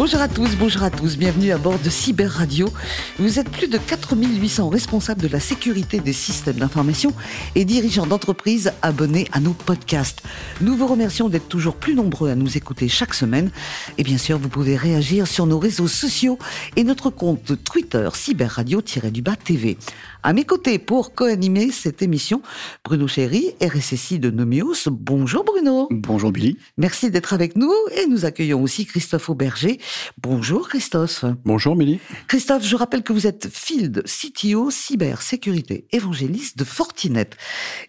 Bonjour à tous, bonjour à tous, bienvenue à bord de Cyber Radio. Vous êtes plus de 4800 responsables de la sécurité des systèmes d'information et dirigeants d'entreprise abonnés à nos podcasts. Nous vous remercions d'être toujours plus nombreux à nous écouter chaque semaine. Et bien sûr, vous pouvez réagir sur nos réseaux sociaux et notre compte Twitter Cyber Radio-du-bas TV. À mes côtés pour co-animer cette émission, Bruno Chéry, RSSI de Nomios. Bonjour Bruno. Bonjour Billy. Merci d'être avec nous et nous accueillons aussi Christophe Auberger. Bonjour Christophe. Bonjour Billy. Christophe, je rappelle que vous êtes Field CTO Cyber Sécurité Évangéliste de Fortinet.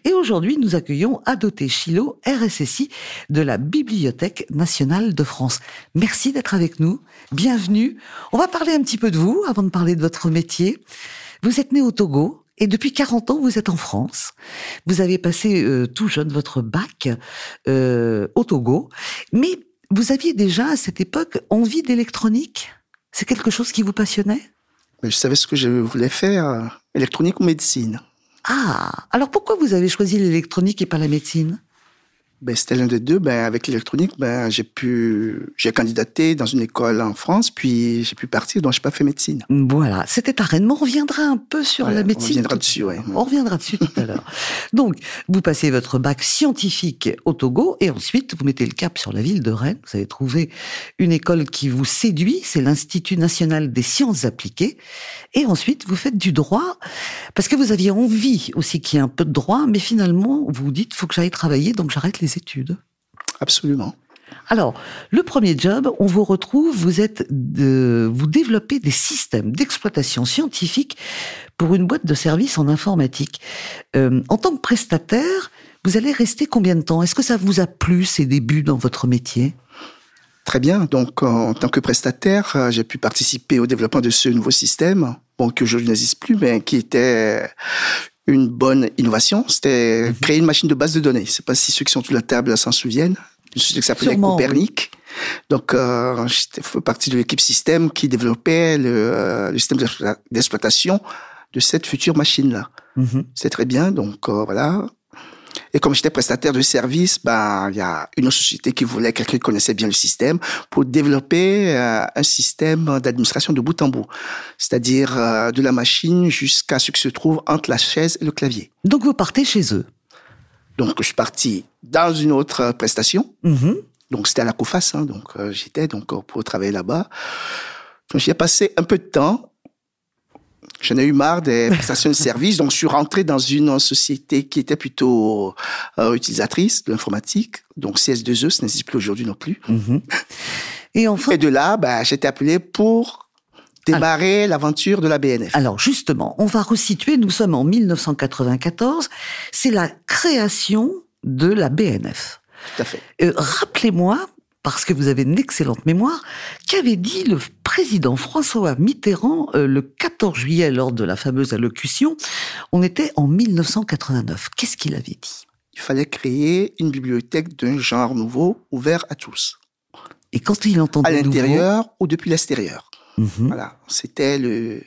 Et aujourd'hui, nous accueillons Adoté Chilo, RSSI de la Bibliothèque nationale de France. Merci d'être avec nous. Bienvenue. On va parler un petit peu de vous avant de parler de votre métier. Vous êtes né au Togo et depuis 40 ans, vous êtes en France. Vous avez passé euh, tout jeune votre bac euh, au Togo, mais vous aviez déjà à cette époque envie d'électronique? C'est quelque chose qui vous passionnait? Mais Je savais ce que je voulais faire, électronique ou médecine. Ah, alors pourquoi vous avez choisi l'électronique et pas la médecine? Ben, c'était l'un des deux. Ben, avec l'électronique, ben, j'ai pu, j'ai candidaté dans une école en France, puis j'ai pu partir, donc j'ai pas fait médecine. Voilà. C'était à Rennes. on reviendra un peu sur la médecine. On reviendra dessus, ouais. On reviendra dessus tout à l'heure. Donc, vous passez votre bac scientifique au Togo et ensuite, vous mettez le cap sur la ville de Rennes. Vous avez trouvé une école qui vous séduit. C'est l'Institut national des sciences appliquées. Et ensuite, vous faites du droit parce que vous aviez envie aussi qu'il y ait un peu de droit, mais finalement, vous vous dites, faut que j'aille travailler, donc j'arrête les études. Absolument. Alors, le premier job, on vous retrouve, vous êtes de, vous développez des systèmes d'exploitation scientifique pour une boîte de services en informatique. Euh, en tant que prestataire, vous allez rester combien de temps? Est-ce que ça vous a plu ces débuts dans votre métier? Très bien. Donc, en tant que prestataire, euh, j'ai pu participer au développement de ce nouveau système, bon, que je n'existe plus, mais qui était une bonne innovation, c'était mhm. créer une machine de base de données. Je sais pas si ceux qui sont sous la table s'en souviennent. Une société qui s'appelait Copernic. Donc, euh, j'étais partie de l'équipe système qui développait le, euh, le système d'exploitation de cette future machine-là. Mhm. C'est très bien. Donc, euh, voilà. Et comme j'étais prestataire de service, ben il y a une autre société qui voulait quelqu'un qui connaissait bien le système pour développer euh, un système d'administration de bout en bout, c'est-à-dire euh, de la machine jusqu'à ce qui se trouve entre la chaise et le clavier. Donc vous partez chez eux. Donc je suis parti dans une autre prestation. Mm-hmm. Donc c'était à la COFAS, hein, donc euh, j'étais donc pour travailler là-bas. Donc j'y ai passé un peu de temps J'en ai eu marre des prestations de services, donc je suis rentré dans une société qui était plutôt euh, utilisatrice de l'informatique, donc CS2E, ce n'existe plus aujourd'hui non plus. Mhm. Et enfin. Et de là, bah, j'ai été appelé pour démarrer l'aventure de la BNF. Alors justement, on va resituer. Nous sommes en 1994. C'est la création de la BNF. Tout à fait. Euh, rappelez-moi, parce que vous avez une excellente mémoire, qu'avait dit le président François Mitterrand euh, le 14 juillet lors de la fameuse allocution On était en 1989. Qu'est-ce qu'il avait dit? Il fallait créer une bibliothèque d'un genre nouveau, ouvert à tous. Et quand il entendait À l'intérieur ou depuis l'extérieur. Mhm. Voilà, c'était le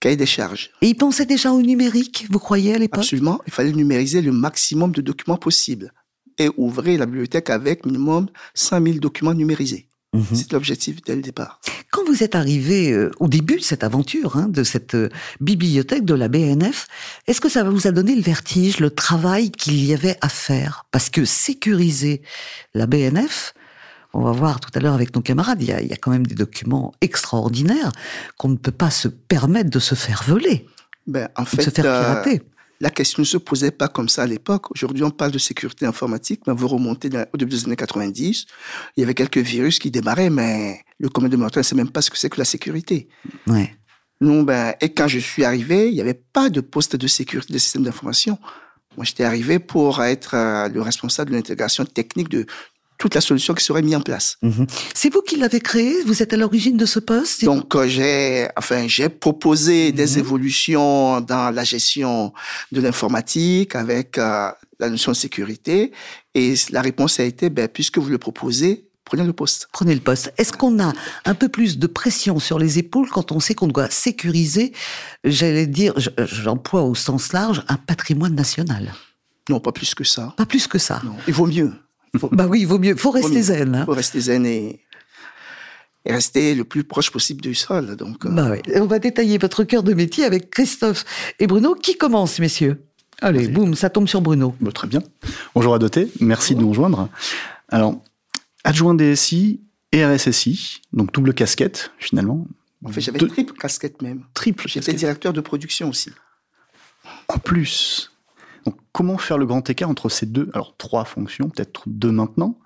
cahier des charges. Et il pensait déjà au numérique, vous croyez à l'époque? Absolument, il fallait numériser le maximum de documents possible et ouvrir la bibliothèque avec minimum 5000 documents numérisés. Mhm. C'est l'objectif dès le départ. Quand vous êtes arrivé euh, au début de cette aventure, hein, de cette euh, bibliothèque de la BNF, est-ce que ça vous a donné le vertige, le travail qu'il y avait à faire? Parce que sécuriser la BNF, on va voir tout à l'heure avec nos camarades, il y, a, il y a quand même des documents extraordinaires qu'on ne peut pas se permettre de se faire voler, ben, en fait, de se faire euh, pirater la question ne se posait pas comme ça à l'époque. Aujourd'hui, on parle de sécurité informatique, mais vous remontez au début des années 90, il y avait quelques virus qui démarraient, mais le commun de mortels ne sait même pas ce que c'est que la sécurité. Ouais. Non, ben, et quand je suis arrivé, il n'y avait pas de poste de sécurité des systèmes d'information. Moi, j'étais arrivé pour être euh, le responsable de l'intégration technique de toute la solution qui serait mise en place. Mhm. C'est vous qui l'avez créé? Vous êtes à l'origine de ce poste? Donc euh, j'ai, enfin j'ai proposé des mhm. évolutions dans la gestion de l'informatique avec euh, la notion de sécurité et la réponse a été ben puisque vous le proposez, prenez le poste. Prenez le poste. Est-ce qu'on a un peu plus de pression sur les épaules quand on sait qu'on doit sécuriser, j'allais dire, j'emploie au sens large, un patrimoine national? Non, pas plus que ça. Pas plus que ça. Non, il vaut mieux. Bah oui, il vaut mieux. Faut rester zen. Il hein. faut rester zen et, et, rester le plus proche possible du sol. Donc, euh. bah oui. On va détailler votre cœur de métier avec Christophe et Bruno. Qui commence, messieurs Allez, boum, ça tombe sur Bruno. Bah, très bien. Bonjour à Doté, merci de nous rejoindre. Alors, adjoint DSI et RSSI, donc double casquette finalement. En fait, j'avais triple casquette même. Triple. J'étais directeur de production aussi. En plus. Comment faire le grand écart entre ces deux, alors trois fonctions, peut-être deux maintenant,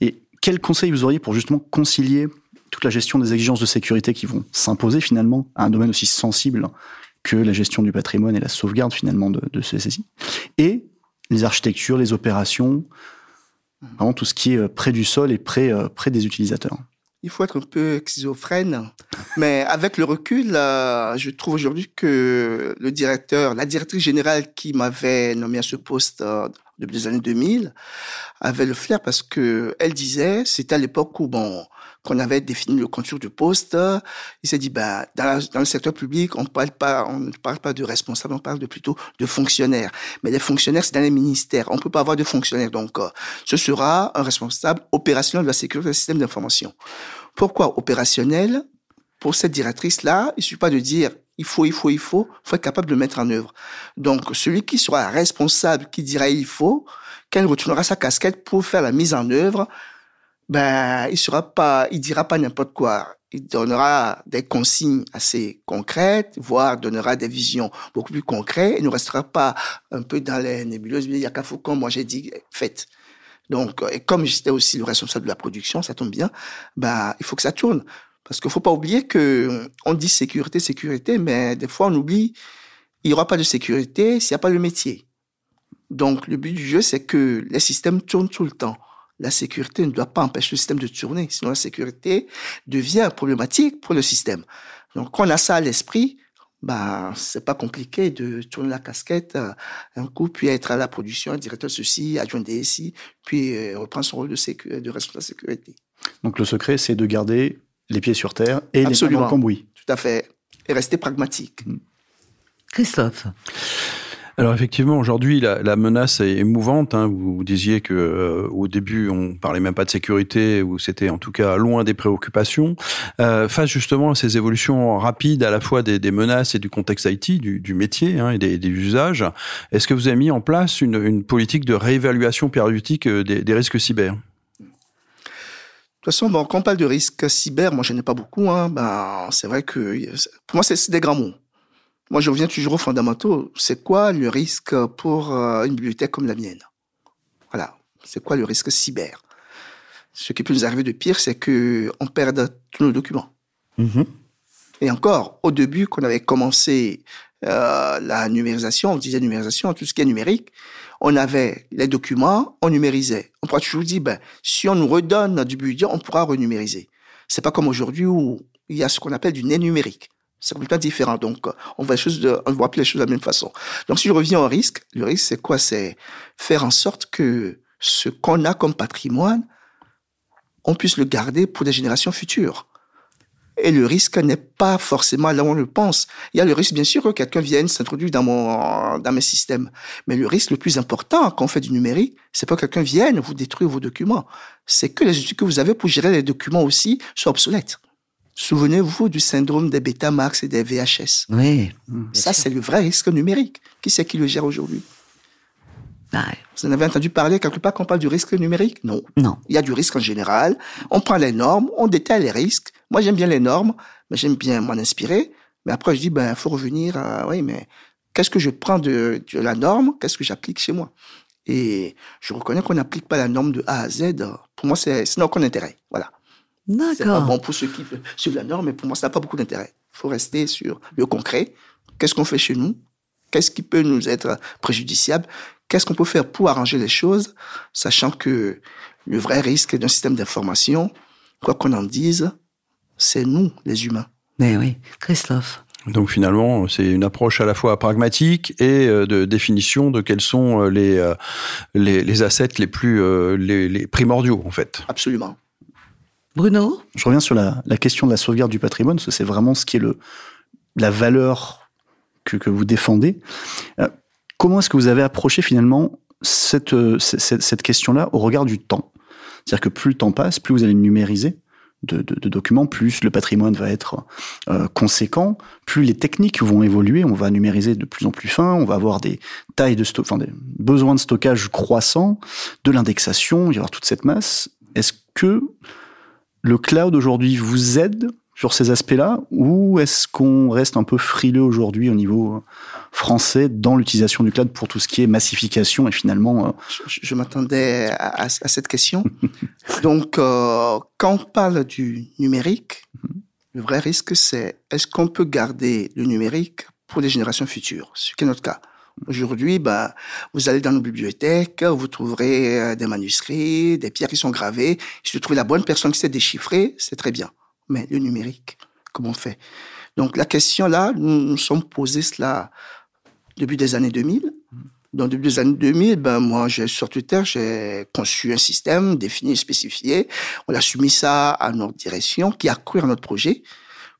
et quels conseils vous auriez pour justement concilier toute la gestion des exigences de sécurité qui vont s'imposer finalement à un domaine aussi sensible que la gestion du patrimoine et la sauvegarde finalement de, de ce SSI, et les architectures, les opérations, vraiment tout ce qui est euh, près du sol et près, euh, près des utilisateurs? Il faut être un peu schizophrène, mais avec le recul, euh, je trouve aujourd'hui que le directeur, la directrice générale qui m'avait nommé à ce poste depuis les années 2000 avait le flair parce que elle disait, c'était à l'époque où bon, qu'on avait défini le contour du poste, il s'est dit, bah, dans, le secteur public, on parle pas, on ne parle pas de responsable, on parle de plutôt de fonctionnaires. Mais les fonctionnaires, c'est dans les ministères. On peut pas avoir de fonctionnaires. Donc, euh, ce sera un responsable opérationnel de la sécurité du système d'information. Pourquoi opérationnel? Pour cette directrice-là, il suffit pas de dire, il faut, il faut, il faut, il faut être capable de mettre en œuvre. Donc, celui qui sera responsable, qui dira il faut, quand il retournera sa casquette pour faire la mise en œuvre, ben, il sera pas, il dira pas n'importe quoi. Il donnera des consignes assez concrètes, voire donnera des visions beaucoup plus concrètes. Il ne restera pas un peu dans les nébuleuses. Il y a qu'à comme moi j'ai dit, faites. Donc, et comme j'étais aussi le responsable de la production, ça tombe bien, bah, il faut que ça tourne. Parce qu'il faut pas oublier que on dit sécurité, sécurité, mais des fois on oublie, il y aura pas de sécurité s'il n'y a pas le métier. Donc, le but du jeu, c'est que les systèmes tournent tout le temps la sécurité ne doit pas empêcher le système de tourner, sinon la sécurité devient problématique pour le système. Donc, quand on a ça à l'esprit, bah, c'est pas compliqué de tourner la casquette euh, un coup, puis être à la production, directeur de ceci, adjoint DSI, puis euh, reprendre son rôle de, de responsable de sécurité. Donc, le secret, c'est de garder les pieds sur terre et Absolument. les mains dans le cambouis. Tout à fait. Et rester pragmatique. Christophe. Alors effectivement, aujourd'hui, la, la, menace est mouvante. Hein. Vous, disiez que euh, au début, on parlait même pas de sécurité, ou c'était en tout cas loin des préoccupations. Euh, face justement à ces évolutions rapides, à la fois des, des menaces et du contexte IT, du, du métier hein, et des, des usages, est-ce que vous avez mis en place une, une politique de réévaluation périodique euh, des, des risques cyber? Toute façon, quand on parle de risques cyber, moi, je n'ai pas beaucoup. Hein, ben, c'est vrai que pour moi, c'est des grands mots. Moi, je reviens toujours aux fondamentaux. C'est quoi le risque pour euh, une bibliothèque comme la mienne? Voilà. C'est quoi le risque cyber? Ce qui peut nous arriver de pire, c'est que on perde tous nos documents. Mmh. Et encore, au début, quand on avait commencé euh, la numérisation, on disait numérisation, tout ce qui est numérique, on avait les documents, on numérisait. On pourra toujours dire, ben, si on nous redonne du budget, on pourra renumériser. C'est pas comme aujourd'hui où il y a ce qu'on appelle du nez numérique. C'est complètement différent. Donc, on voit, les choses de, on voit plus les choses de la même façon. Donc, si je reviens au risque, le risque, c'est quoi? C'est faire en sorte que ce qu'on a comme patrimoine, on puisse le garder pour des générations futures. Et le risque n'est pas forcément là où on le pense. Il y a le risque, bien sûr, que quelqu'un vienne s'introduire dans mon, dans mes systèmes. Mais le risque le plus important quand on fait du numérique, c'est pas que quelqu'un vienne vous détruire vos documents. C'est que les outils que vous avez pour gérer les documents aussi soient obsolètes. Souvenez-vous du syndrome des Betamax et des VHS. Oui. Ça, c'est le vrai risque numérique. Qui c'est qui le gère aujourd'hui? Vous en avez entendu parler quelque part quand on parle du risque numérique? Non. Non. Il y a du risque en général. On prend les normes, on détaille les risques. Moi, j'aime bien les normes, mais j'aime bien m'en inspirer. Mais après, je dis, ben, faut revenir à, oui, mais qu'est-ce que je prends de, de la norme? Qu'est-ce que j'applique chez moi? Et je reconnais qu'on n'applique pas la norme de A à Z. Pour moi, c'est n'a aucun intérêt. Voilà. C'est pas bon pour ceux qui suivent la norme, mais pour moi, ça n'a pas beaucoup d'intérêt. Il faut rester sur le concret. Qu'est-ce qu'on fait chez nous? Qu'est-ce qui peut nous être préjudiciable? Qu'est-ce qu'on peut faire pour arranger les choses, sachant que le vrai risque d'un système d'information, quoi qu'on en dise, c'est nous, les humains. Mais oui, Christophe. Donc finalement, c'est une approche à la fois pragmatique et euh, de définition de quels sont les, les, les assets les plus les, les primordiaux, en fait. Absolument. Bruno? Je reviens sur la, la, question de la sauvegarde du patrimoine, parce que c'est vraiment ce qui est le, la valeur que, que vous défendez. Euh, comment est-ce que vous avez approché finalement cette, euh, cette, cette question-là au regard du temps? C'est-à-dire que plus le temps passe, plus vous allez numériser de, de, de documents, plus le patrimoine va être euh, conséquent, plus les techniques vont évoluer, on va numériser de plus en plus fin, on va avoir des tailles de stock, enfin des besoins de stockage croissants, de l'indexation, il va y avoir toute cette masse. Est-ce que le cloud aujourd'hui vous aide sur ces aspects-là ou est-ce qu'on reste un peu frileux aujourd'hui au niveau français dans l'utilisation du cloud pour tout ce qui est massification et finalement... Euh... Je, je m'attendais à, à, cette question. Donc, euh, quand on parle du numérique, le vrai risque, c'est est-ce qu'on peut garder le numérique pour les générations futures, ce qui est notre cas. Aujourd'hui, bah, vous allez dans nos bibliothèques, vous trouverez euh, des manuscrits, des pierres qui sont gravées. Si vous trouvez la bonne personne qui sait déchiffrer, c'est très bien. Mais le numérique, comment on fait Donc la question là, nous nous sommes posés cela début des années 2000. Dans le début des années 2000, ben moi, j'ai sur Twitter, j'ai conçu un système défini, spécifié. On a soumis ça à notre direction, qui a cru à notre projet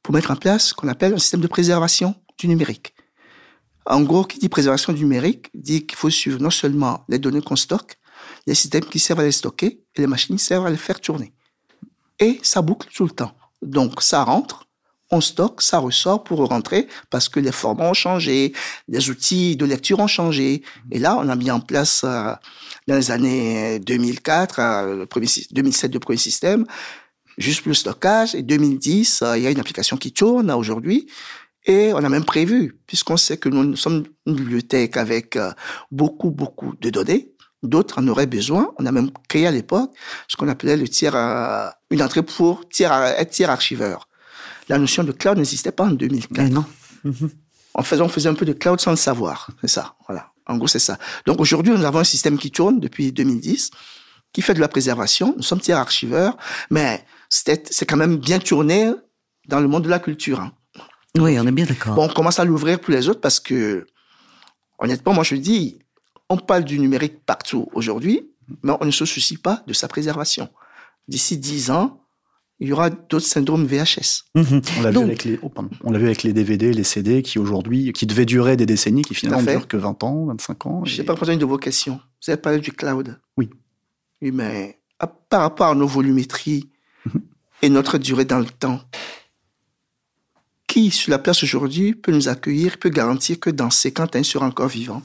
pour mettre en place ce qu'on appelle un système de préservation du numérique. En gros, qui dit préservation du numérique dit qu'il faut suivre non seulement les données qu'on stocke, les systèmes qui servent à les stocker et les machines qui servent à les faire tourner. Et ça boucle tout le temps. Donc, ça rentre, on stocke, ça ressort pour rentrer parce que les formats ont changé, les outils de lecture ont changé. Et là, on a mis en place, euh, dans les années 2004, euh, le premier, 2007, le premier système, juste plus stockage. Et 2010, euh, il y a une application qui tourne aujourd'hui. Et on a même prévu, puisqu'on sait que nous, nous, sommes une bibliothèque avec beaucoup, beaucoup de données, d'autres en auraient besoin. On a même créé à l'époque ce qu'on appelait le tiers, euh, une entrée pour tiers, être tiers archiveur. La notion de cloud n'existait pas en 2004. Mais non. On faisait, on faisait un peu de cloud sans le savoir. C'est ça. Voilà. En gros, c'est ça. Donc aujourd'hui, nous avons un système qui tourne depuis 2010, qui fait de la préservation. Nous sommes tiers archiveurs, mais c'est quand même bien tourné dans le monde de la culture. Hein. Oui, on est bien d'accord. Bon, on commence à l'ouvrir pour les autres parce que, honnêtement, moi je dis, on parle du numérique partout aujourd'hui, mais on ne se soucie pas de sa préservation. D'ici dix ans, il y aura d'autres syndromes VHS. Mmh. On l'a vu avec les, oh, on l'a vu avec les DVD, les CD qui aujourd'hui, qui devaient durer des décennies, qui finalement ne durent que 20 ans, 25 ans. Je n'ai pas une de vos questions. Vous avez parlé du cloud. Oui. Oui, mais à, par rapport à nos volumétries mmh. et notre durée dans le temps, qui, sur la place aujourd'hui, peut nous accueillir, peut garantir que dans ces ans, un sera encore vivant?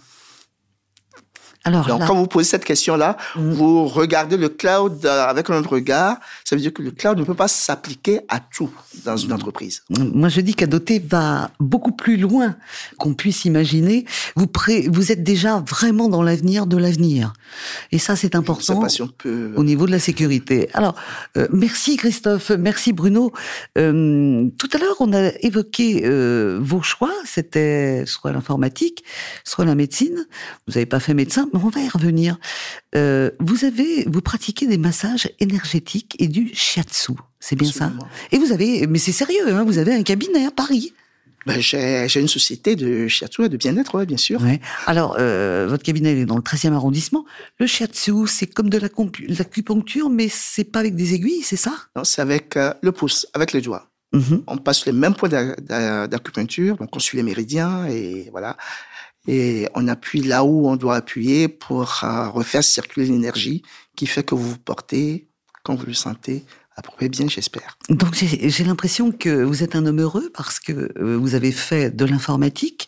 Alors, Donc, là... quand vous posez cette question-là, mmh. vous regardez le cloud avec un autre regard. Ça veut dire que le cloud ne peut pas s'appliquer à tout dans une entreprise. Moi, je dis qu'Adoté va beaucoup plus loin qu'on puisse imaginer. Vous, pré... vous êtes déjà vraiment dans l'avenir de l'avenir. Et ça, c'est important si peut... au niveau de la sécurité. Alors, euh, merci Christophe, merci Bruno. Euh, tout à l'heure, on a évoqué euh, vos choix. C'était soit l'informatique, soit la médecine. Vous n'avez pas fait médecin on va y revenir. Euh, vous avez, vous pratiquez des massages énergétiques et du shiatsu, c'est bien Absolument. ça Et vous avez, mais c'est sérieux, hein, vous avez un cabinet à Paris. Ben, j'ai une société de shiatsu et de bien-être, ouais, bien sûr. Ouais. Alors, euh, votre cabinet est dans le 13e arrondissement. Le shiatsu, c'est comme de l'acupuncture, mais c'est pas avec des aiguilles, c'est ça? Non, c'est avec euh, le pouce, avec les doigts. Mm -hmm. On passe les mêmes points d'acupuncture, donc on suit les méridiens et voilà et on appuie là où on doit appuyer pour euh, refaire circuler l'énergie qui fait que vous vous portez quand vous le sentez à peu bien, j'espère. Donc j'ai l'impression que vous êtes un homme heureux parce que euh, vous avez fait de l'informatique.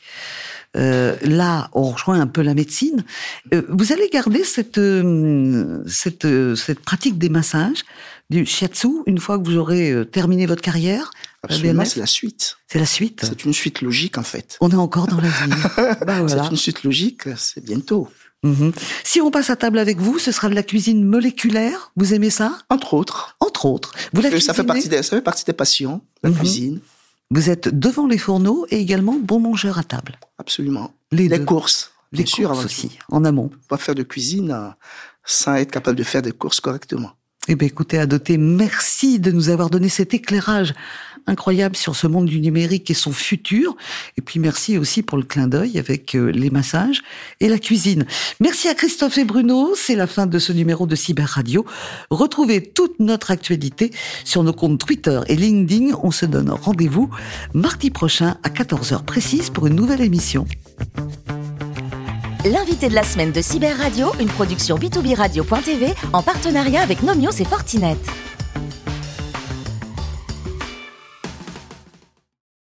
Euh, là, on rejoint un peu la médecine. Vous allez garder cette, cette pratique des massages, du shiatsu, une fois que vous aurez terminé votre carrière Absolument, c'est la suite. C'est la suite. C'est une suite logique en fait. On est encore dans l'avenir. bah, voilà. C'est une suite logique, c'est bientôt. -hmm. Si on passe à table avec vous, ce sera de la cuisine moléculaire. Vous aimez ça? Entre autres. Entre autres. Vous la ça fait partie des, ça fait partie des passions, la -hmm. cuisine. Vous êtes devant les fourneaux et également bon mangeur à table. Absolument. Les, les courses. Les bien courses sûr, aussi, en amont. Pas faire de cuisine euh, sans être capable de faire des courses correctement. Eh bien, écoutez, Adoté, merci de nous avoir donné cet éclairage incroyable sur ce monde du numérique et son futur. Et puis merci aussi pour le clin d'œil avec euh, les massages et la cuisine. Merci à Christophe et Bruno. C'est la fin de ce numéro de Cyber Radio. Retrouvez toute notre actualité sur nos comptes Twitter et LinkedIn. On se donne rendez-vous mardi prochain à 14h précise pour une nouvelle émission. L'invité de la semaine de Cyber Radio, une production b2b radio.tv en partenariat avec Nomios et Fortinet.